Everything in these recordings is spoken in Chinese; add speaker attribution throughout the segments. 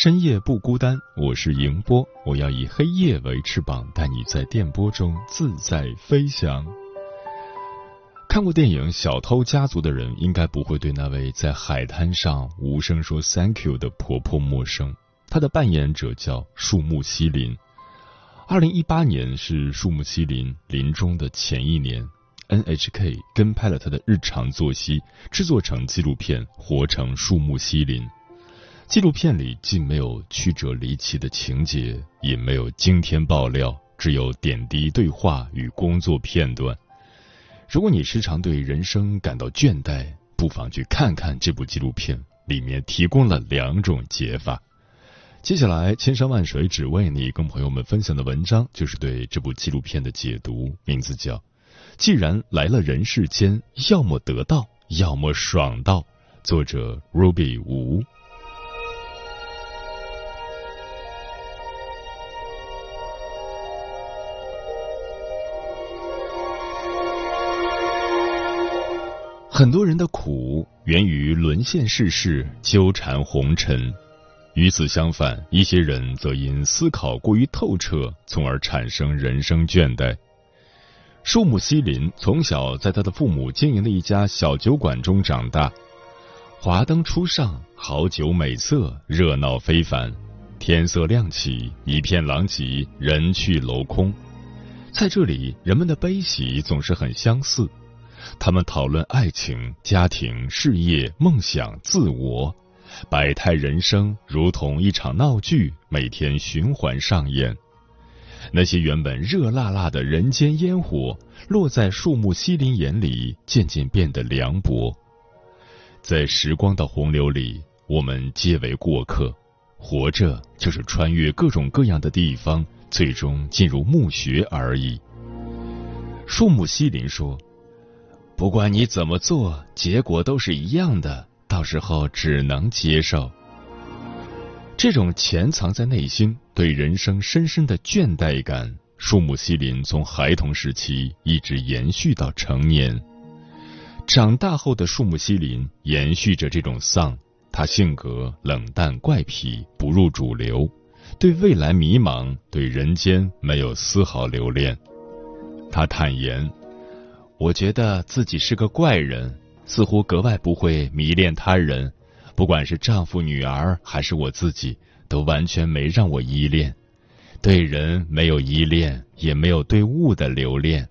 Speaker 1: 深夜不孤单，我是迎波，我要以黑夜为翅膀，带你在电波中自在飞翔。看过电影《小偷家族》的人，应该不会对那位在海滩上无声说 “thank you” 的婆婆陌生。她的扮演者叫树木希林。二零一八年是树木希林临终的前一年，NHK 跟拍了他的日常作息，制作成纪录片《活成树木希林》。纪录片里既没有曲折离奇的情节，也没有惊天爆料，只有点滴对话与工作片段。如果你时常对人生感到倦怠，不妨去看看这部纪录片，里面提供了两种解法。接下来，千山万水只为你，跟朋友们分享的文章就是对这部纪录片的解读，名字叫《既然来了人世间，要么得到，要么爽到》，作者 Ruby 吴。很多人的苦源于沦陷世事、纠缠红尘，与此相反，一些人则因思考过于透彻，从而产生人生倦怠。树木西林从小在他的父母经营的一家小酒馆中长大，华灯初上，好酒美色，热闹非凡。天色亮起，一片狼藉，人去楼空。在这里，人们的悲喜总是很相似。他们讨论爱情、家庭、事业、梦想、自我，百态人生如同一场闹剧，每天循环上演。那些原本热辣辣的人间烟火，落在树木西林眼里，渐渐变得凉薄。在时光的洪流里，我们皆为过客。活着就是穿越各种各样的地方，最终进入墓穴而已。树木西林说。不管你怎么做，结果都是一样的，到时候只能接受。这种潜藏在内心对人生深深的倦怠感，树木希林从孩童时期一直延续到成年。长大后的树木希林延续着这种丧，他性格冷淡怪癖，不入主流，对未来迷茫，对人间没有丝毫留恋。他坦言。我觉得自己是个怪人，似乎格外不会迷恋他人，不管是丈夫、女儿，还是我自己，都完全没让我依恋。对人没有依恋，也没有对物的留恋。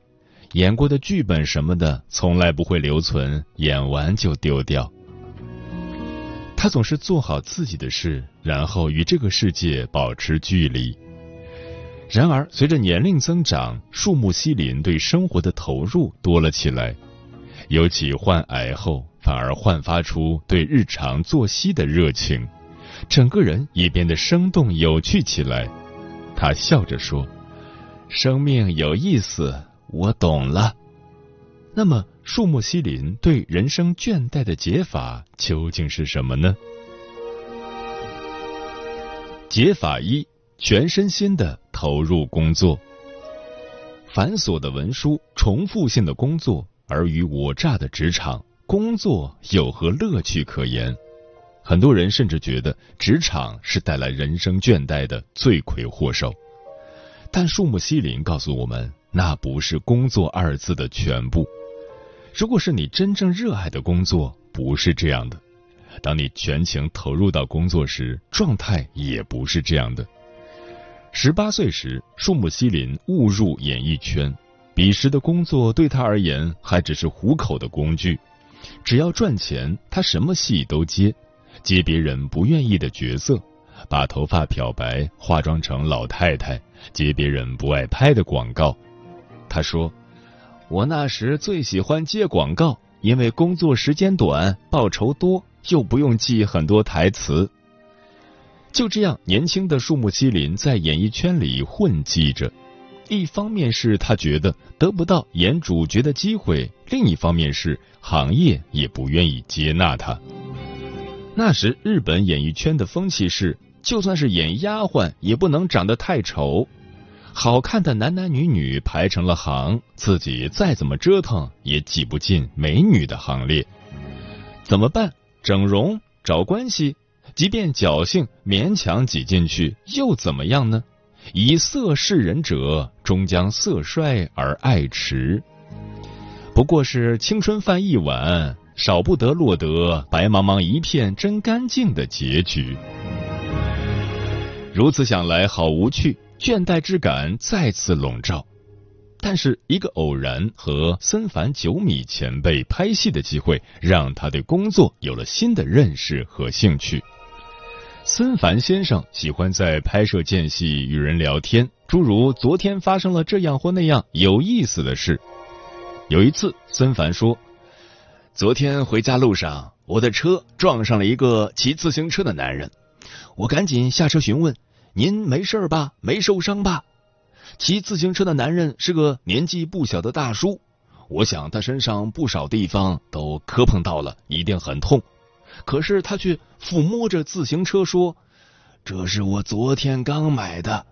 Speaker 1: 演过的剧本什么的，从来不会留存，演完就丢掉。他总是做好自己的事，然后与这个世界保持距离。然而，随着年龄增长，树木西林对生活的投入多了起来，尤其患癌后，反而焕发出对日常作息的热情，整个人也变得生动有趣起来。他笑着说：“生命有意思，我懂了。”那么，树木西林对人生倦怠的解法究竟是什么呢？解法一。全身心的投入工作，繁琐的文书、重复性的工作，尔虞我诈的职场，工作有何乐趣可言？很多人甚至觉得职场是带来人生倦怠的罪魁祸首。但树木希林告诉我们，那不是“工作”二字的全部。如果是你真正热爱的工作，不是这样的。当你全情投入到工作时，状态也不是这样的。十八岁时，树木希林误入演艺圈，彼时的工作对他而言还只是糊口的工具，只要赚钱，他什么戏都接，接别人不愿意的角色，把头发漂白，化妆成老太太，接别人不爱拍的广告。他说：“我那时最喜欢接广告，因为工作时间短，报酬多，又不用记很多台词。”就这样，年轻的树木希林在演艺圈里混迹着。一方面是他觉得得不到演主角的机会，另一方面是行业也不愿意接纳他。那时日本演艺圈的风气是，就算是演丫鬟，也不能长得太丑。好看的男男女女排成了行，自己再怎么折腾，也挤不进美女的行列。怎么办？整容？找关系？即便侥幸勉强挤进去，又怎么样呢？以色示人者，终将色衰而爱弛。不过是青春饭一碗，少不得落得白茫茫一片真干净的结局。如此想来，好无趣，倦怠之感再次笼罩。但是一个偶然和森繁九米前辈拍戏的机会，让他对工作有了新的认识和兴趣。森凡先生喜欢在拍摄间隙与人聊天，诸如昨天发生了这样或那样有意思的事。有一次，森凡说：“昨天回家路上，我的车撞上了一个骑自行车的男人，我赶紧下车询问：‘您没事吧？没受伤吧？’骑自行车的男人是个年纪不小的大叔，我想他身上不少地方都磕碰到了，一定很痛。”可是他却抚摸着自行车说：“这是我昨天刚买的。”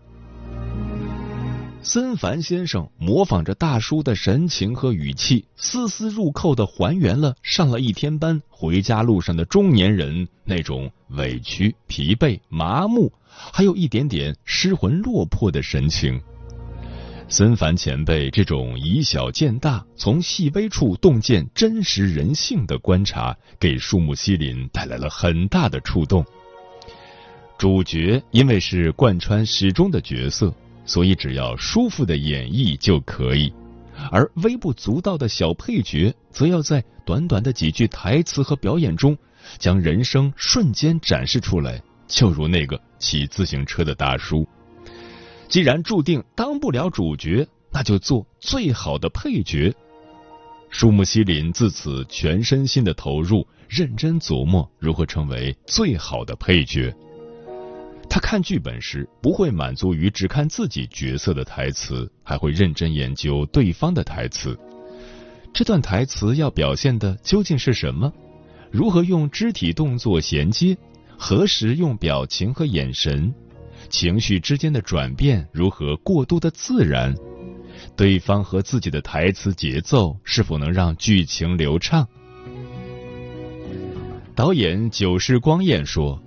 Speaker 1: 森凡先生模仿着大叔的神情和语气，丝丝入扣的还原了上了一天班回家路上的中年人那种委屈、疲惫、麻木，还有一点点失魂落魄的神情。森凡前辈这种以小见大、从细微处洞见真实人性的观察，给树木希林带来了很大的触动。主角因为是贯穿始终的角色，所以只要舒服的演绎就可以；而微不足道的小配角，则要在短短的几句台词和表演中，将人生瞬间展示出来。就如那个骑自行车的大叔。既然注定当不了主角，那就做最好的配角。树木希林自此全身心的投入，认真琢磨如何成为最好的配角。他看剧本时不会满足于只看自己角色的台词，还会认真研究对方的台词。这段台词要表现的究竟是什么？如何用肢体动作衔接？何时用表情和眼神？情绪之间的转变如何过渡的自然？对方和自己的台词节奏是否能让剧情流畅？导演久世光彦说：“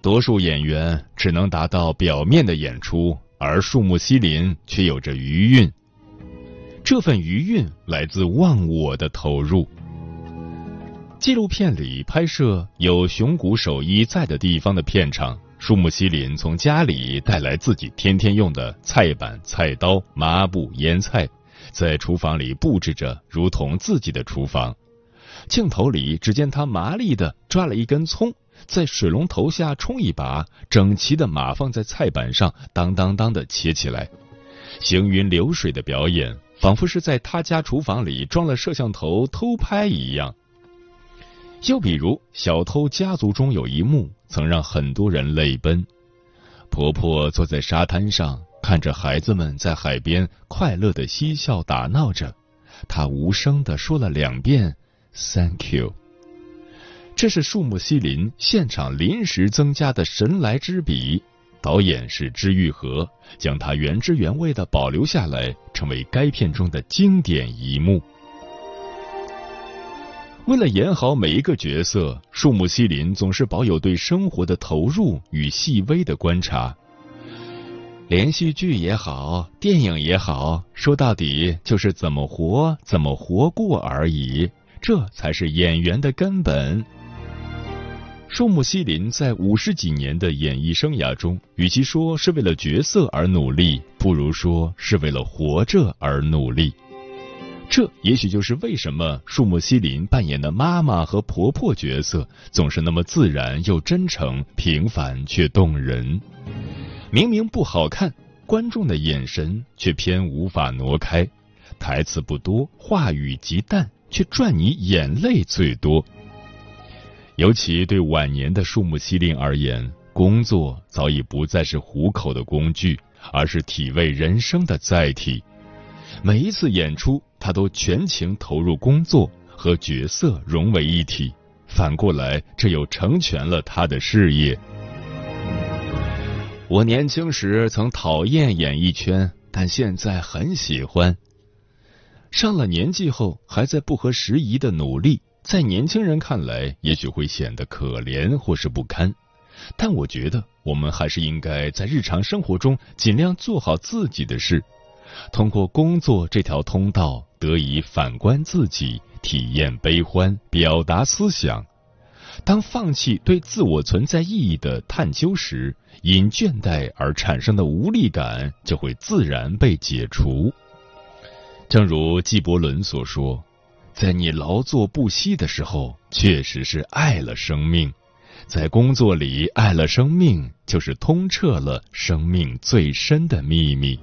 Speaker 1: 多数演员只能达到表面的演出，而树木希林却有着余韵。这份余韵来自忘我的投入。”纪录片里拍摄有熊谷守一在的地方的片场。树木希林从家里带来自己天天用的菜板、菜刀、抹布、腌菜，在厨房里布置着，如同自己的厨房。镜头里只见他麻利的抓了一根葱，在水龙头下冲一把，整齐的码放在菜板上，当当当的切起来，行云流水的表演，仿佛是在他家厨房里装了摄像头偷拍一样。就比如，小偷家族中有一幕曾让很多人泪奔。婆婆坐在沙滩上，看着孩子们在海边快乐的嬉笑打闹着，她无声的说了两遍 “Thank you”。这是树木西林现场临时增加的神来之笔，导演是知玉和，将它原汁原味的保留下来，成为该片中的经典一幕。为了演好每一个角色，树木希林总是保有对生活的投入与细微的观察。连续剧也好，电影也好，说到底就是怎么活，怎么活过而已，这才是演员的根本。树木希林在五十几年的演艺生涯中，与其说是为了角色而努力，不如说是为了活着而努力。这也许就是为什么树木希林扮演的妈妈和婆婆角色总是那么自然又真诚，平凡却动人。明明不好看，观众的眼神却偏无法挪开。台词不多，话语极淡，却赚你眼泪最多。尤其对晚年的树木希林而言，工作早已不再是糊口的工具，而是体味人生的载体。每一次演出，他都全情投入工作，和角色融为一体。反过来，这又成全了他的事业。我年轻时曾讨厌演艺圈，但现在很喜欢。上了年纪后，还在不合时宜的努力。在年轻人看来，也许会显得可怜或是不堪，但我觉得我们还是应该在日常生活中尽量做好自己的事，通过工作这条通道得以反观自己，体验悲欢，表达思想。当放弃对自我存在意义的探究时，因倦怠而产生的无力感就会自然被解除。正如纪伯伦所说。在你劳作不息的时候，确实是爱了生命；在工作里爱了生命，就是通彻了生命最深的秘密。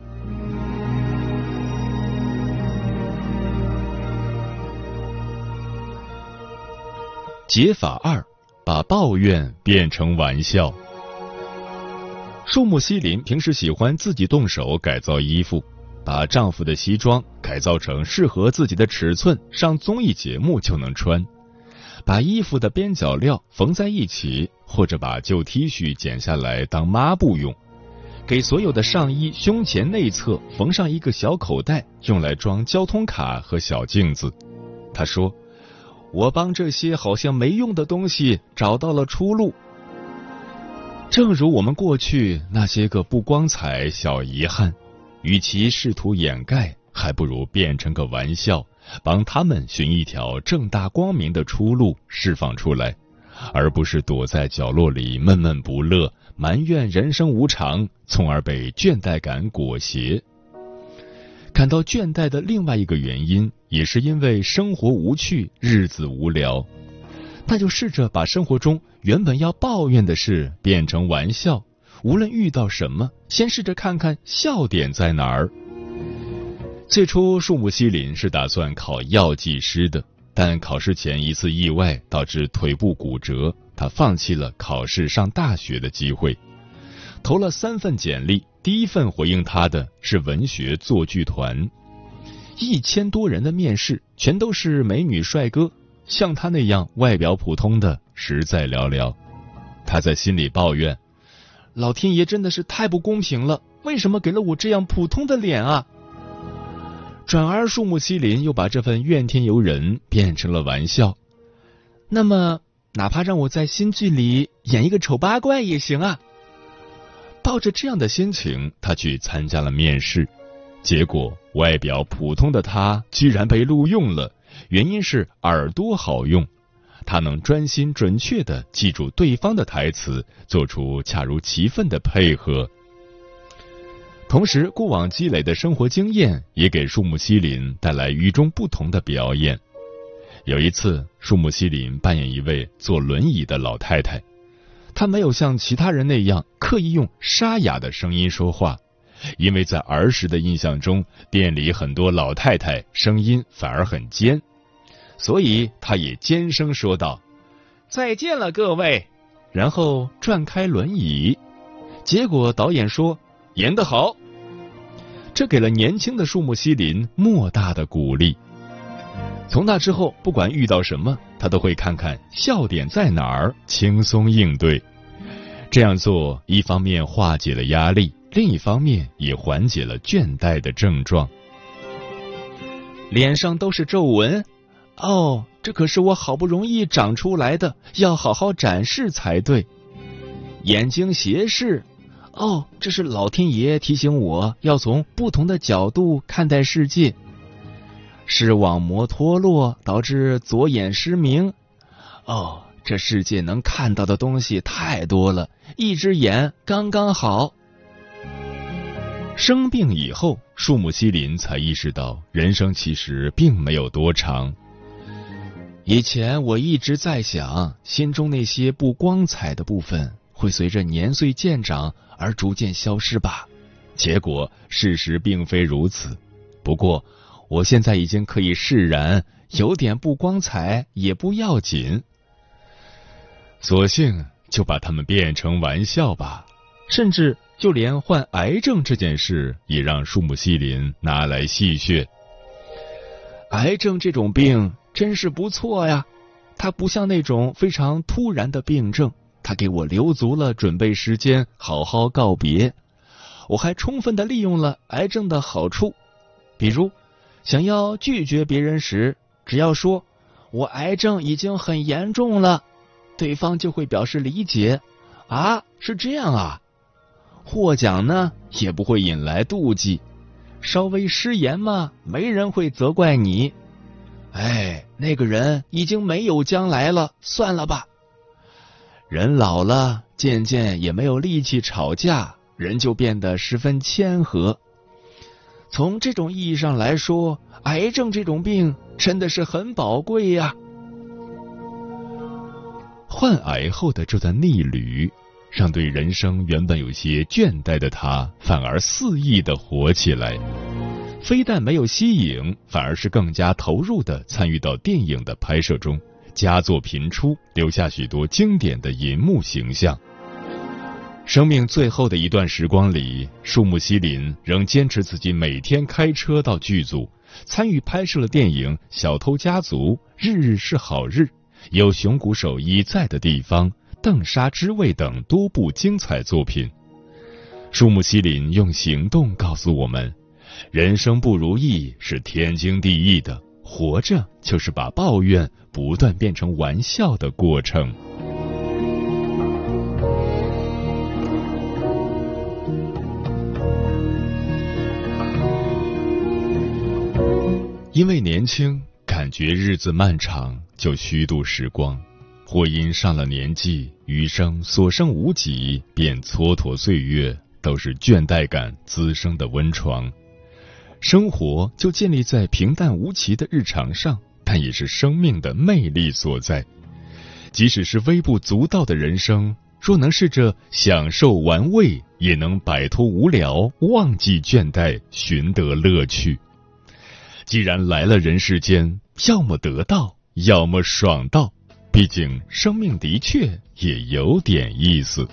Speaker 1: 解法二：把抱怨变成玩笑。树木希林平时喜欢自己动手改造衣服。把丈夫的西装改造成适合自己的尺寸，上综艺节目就能穿；把衣服的边角料缝在一起，或者把旧 T 恤剪下来当抹布用；给所有的上衣胸前内侧缝上一个小口袋，用来装交通卡和小镜子。他说：“我帮这些好像没用的东西找到了出路。”正如我们过去那些个不光彩小遗憾。与其试图掩盖，还不如变成个玩笑，帮他们寻一条正大光明的出路，释放出来，而不是躲在角落里闷闷不乐，埋怨人生无常，从而被倦怠感裹挟。感到倦怠的另外一个原因，也是因为生活无趣，日子无聊，那就试着把生活中原本要抱怨的事变成玩笑。无论遇到什么，先试着看看笑点在哪儿。最初，树木希林是打算考药剂师的，但考试前一次意外导致腿部骨折，他放弃了考试上大学的机会。投了三份简历，第一份回应他的是文学作剧团，一千多人的面试全都是美女帅哥，像他那样外表普通的实在寥寥。他在心里抱怨。老天爷真的是太不公平了！为什么给了我这样普通的脸啊？转而树木希林又把这份怨天尤人变成了玩笑。那么，哪怕让我在新剧里演一个丑八怪也行啊！抱着这样的心情，他去参加了面试，结果外表普通的他居然被录用了，原因是耳朵好用。他能专心准确的记住对方的台词，做出恰如其分的配合。同时，过往积累的生活经验也给树木希林带来与众不同的表演。有一次，树木希林扮演一位坐轮椅的老太太，她没有像其他人那样刻意用沙哑的声音说话，因为在儿时的印象中，店里很多老太太声音反而很尖。所以，他也尖声说道：“再见了，各位。”然后转开轮椅。结果导演说：“演得好。”这给了年轻的树木希林莫大的鼓励。从那之后，不管遇到什么，他都会看看笑点在哪儿，轻松应对。这样做，一方面化解了压力，另一方面也缓解了倦怠的症状。脸上都是皱纹。哦，这可是我好不容易长出来的，要好好展示才对。眼睛斜视，哦，这是老天爷提醒我要从不同的角度看待世界。视网膜脱落导致左眼失明，哦，
Speaker 2: 这世界能看到的东西太多了，一只眼刚刚好。
Speaker 1: 生病以后，树木希林才意识到，人生其实并没有多长。
Speaker 2: 以前我一直在想，心中那些不光彩的部分会随着年岁渐长而逐渐消失吧。结果事实并非如此。不过，我现在已经可以释然，有点不光彩也不要紧。
Speaker 1: 索性就把它们变成玩笑吧。甚至就连患癌症这件事，也让树木希林拿来戏谑。
Speaker 2: 癌症这种病真是不错呀，它不像那种非常突然的病症，它给我留足了准备时间，好好告别。我还充分的利用了癌症的好处，比如想要拒绝别人时，只要说我癌症已经很严重了，对方就会表示理解。啊，是这样啊。获奖呢也不会引来妒忌，稍微失言嘛，没人会责怪你。哎，那个人已经没有将来了，算了吧。人老了，渐渐也没有力气吵架，人就变得十分谦和。从这种意义上来说，癌症这种病真的是很宝贵呀。
Speaker 1: 患癌后的这段逆旅。让对人生原本有些倦怠的他，反而肆意的活起来。非但没有息影，反而是更加投入的参与到电影的拍摄中，佳作频出，留下许多经典的银幕形象。生命最后的一段时光里，树木希林仍坚持自己每天开车到剧组，参与拍摄了电影《小偷家族》《日日是好日》《有熊谷守一在的地方》。邓砂之味等多部精彩作品，树木希林用行动告诉我们：人生不如意是天经地义的，活着就是把抱怨不断变成玩笑的过程。因为年轻，感觉日子漫长，就虚度时光。或因上了年纪，余生所剩无几，便蹉跎岁月，都是倦怠感滋生的温床。生活就建立在平淡无奇的日常上，但也是生命的魅力所在。即使是微不足道的人生，若能试着享受玩味，也能摆脱无聊，忘记倦怠，寻得乐趣。既然来了人世间，要么得到，要么爽到。毕竟，生命的确也有点意思。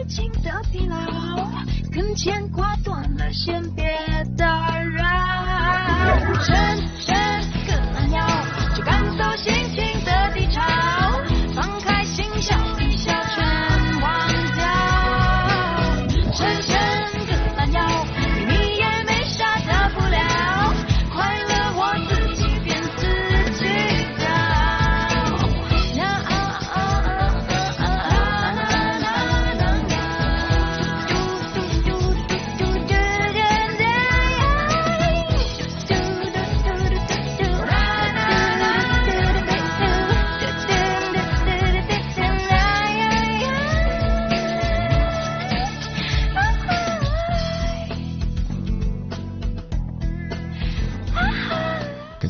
Speaker 3: 爱情的疲劳。跟牵挂断了先，别打扰。深深刻懒腰，去感受心情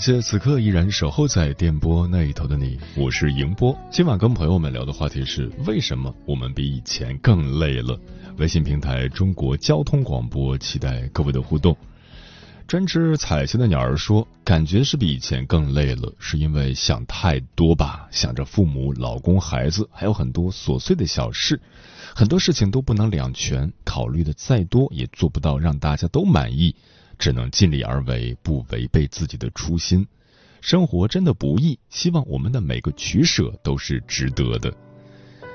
Speaker 1: 谢此刻依然守候在电波那一头的你，我是迎波。今晚跟朋友们聊的话题是：为什么我们比以前更累了？微信平台中国交通广播，期待各位的互动。专吃彩旗的鸟儿说：“感觉是比以前更累了，是因为想太多吧？想着父母、老公、孩子，还有很多琐碎的小事，很多事情都不能两全，考虑的再多也做不到让大家都满意，只能尽力而为，不违背自己的初心。生活真的不易，希望我们的每个取舍都是值得的。”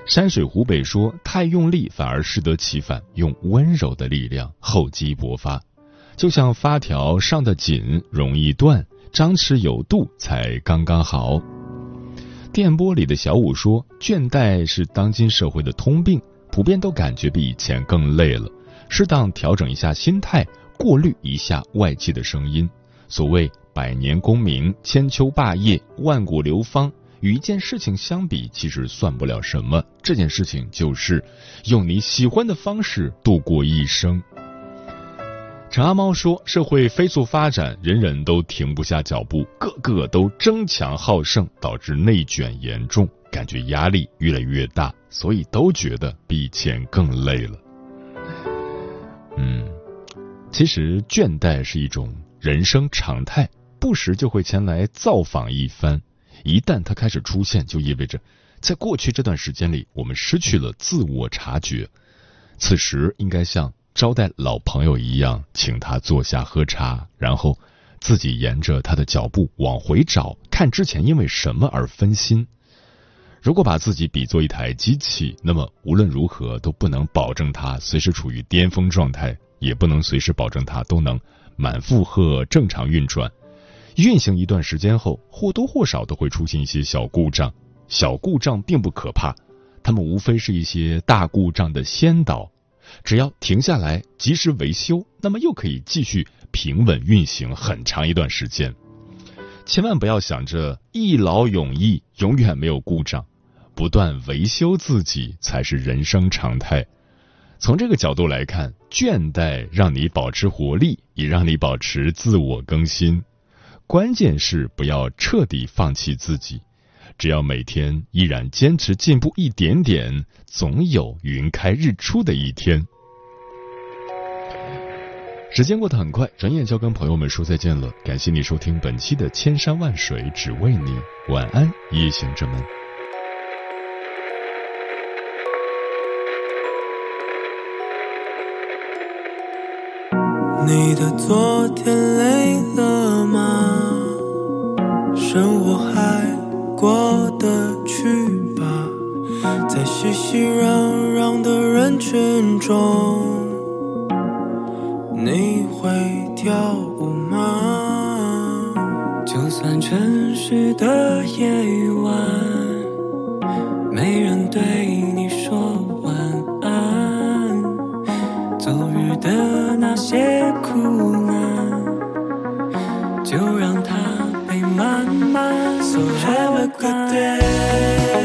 Speaker 1: 山水湖北说：“太用力反而适得其反，用温柔的力量厚积薄发。”就像发条上的紧容易断，张弛有度才刚刚好。电波里的小五说：“倦怠是当今社会的通病，普遍都感觉比以前更累了。适当调整一下心态，过滤一下外界的声音。所谓百年功名、千秋霸业、万古流芳，与一件事情相比，其实算不了什么。这件事情就是用你喜欢的方式度过一生。”陈阿猫说：“社会飞速发展，人人都停不下脚步，个个都争强好胜，导致内卷严重，感觉压力越来越大，所以都觉得比以前更累了。”嗯，其实倦怠是一种人生常态，不时就会前来造访一番。一旦它开始出现，就意味着在过去这段时间里，我们失去了自我察觉。此时应该像。招待老朋友一样，请他坐下喝茶，然后自己沿着他的脚步往回找，看之前因为什么而分心。如果把自己比作一台机器，那么无论如何都不能保证它随时处于巅峰状态，也不能随时保证它都能满负荷正常运转。运行一段时间后，或多或少都会出现一些小故障。小故障并不可怕，它们无非是一些大故障的先导。只要停下来，及时维修，那么又可以继续平稳运行很长一段时间。千万不要想着一劳永逸，永远没有故障，不断维修自己才是人生常态。从这个角度来看，倦怠让你保持活力，也让你保持自我更新。关键是不要彻底放弃自己。只要每天依然坚持进步一点点，总有云开日出的一天。时间过得很快，转眼就要跟朋友们说再见了。感谢你收听本期的《千山万水只为你》，晚安，夜行者们。
Speaker 4: 你的昨天累了吗？生活还过得去吧？在熙熙攘攘的人群中，你会跳舞吗？就算城市的夜晚，那些苦难，就让它被慢慢。So have a good day.